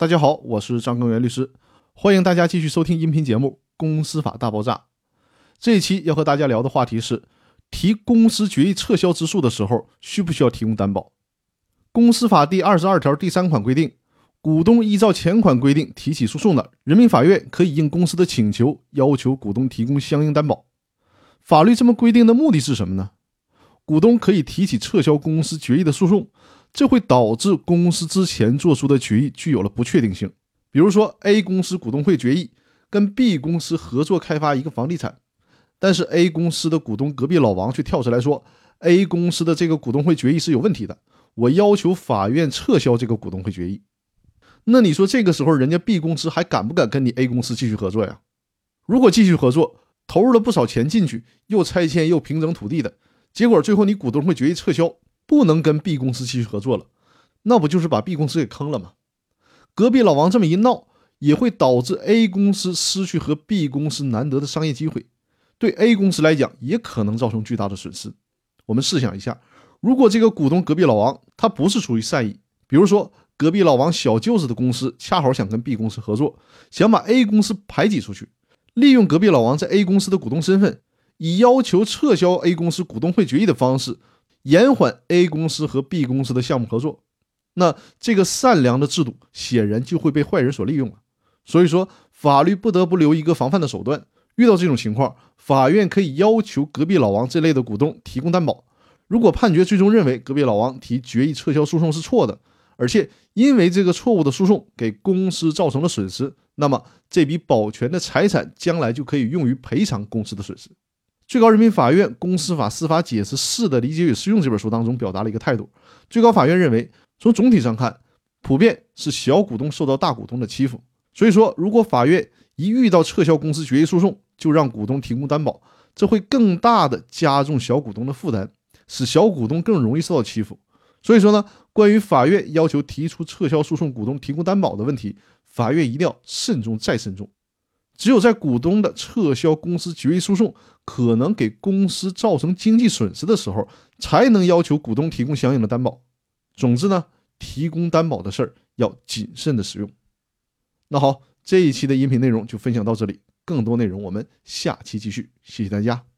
大家好，我是张根源律师，欢迎大家继续收听音频节目《公司法大爆炸》。这一期要和大家聊的话题是：提公司决议撤销之诉的时候，需不需要提供担保？公司法第二十二条第三款规定，股东依照前款规定提起诉讼的，人民法院可以应公司的请求，要求股东提供相应担保。法律这么规定的目的是什么呢？股东可以提起撤销公司决议的诉讼。这会导致公司之前做出的决议具有了不确定性。比如说，A 公司股东会决议跟 B 公司合作开发一个房地产，但是 A 公司的股东隔壁老王却跳出来说，A 公司的这个股东会决议是有问题的，我要求法院撤销这个股东会决议。那你说这个时候，人家 B 公司还敢不敢跟你 A 公司继续合作呀？如果继续合作，投入了不少钱进去，又拆迁又平整土地的，结果最后你股东会决议撤销。不能跟 B 公司继续合作了，那不就是把 B 公司给坑了吗？隔壁老王这么一闹，也会导致 A 公司失去和 B 公司难得的商业机会，对 A 公司来讲也可能造成巨大的损失。我们试想一下，如果这个股东隔壁老王他不是出于善意，比如说隔壁老王小舅子的公司恰好想跟 B 公司合作，想把 A 公司排挤出去，利用隔壁老王在 A 公司的股东身份，以要求撤销 A 公司股东会决议的方式。延缓 A 公司和 B 公司的项目合作，那这个善良的制度显然就会被坏人所利用了。所以说，法律不得不留一个防范的手段。遇到这种情况，法院可以要求隔壁老王这类的股东提供担保。如果判决最终认为隔壁老王提决议撤销诉讼是错的，而且因为这个错误的诉讼给公司造成了损失，那么这笔保全的财产将来就可以用于赔偿公司的损失。最高人民法院《公司法司法解释四的理解与适用》这本书当中表达了一个态度。最高法院认为，从总体上看，普遍是小股东受到大股东的欺负。所以说，如果法院一遇到撤销公司决议诉讼，就让股东提供担保，这会更大的加重小股东的负担，使小股东更容易受到欺负。所以说呢，关于法院要求提出撤销诉讼股东提供担保的问题，法院一定要慎重再慎重。只有在股东的撤销公司决议诉讼可能给公司造成经济损失的时候，才能要求股东提供相应的担保。总之呢，提供担保的事儿要谨慎的使用。那好，这一期的音频内容就分享到这里，更多内容我们下期继续。谢谢大家。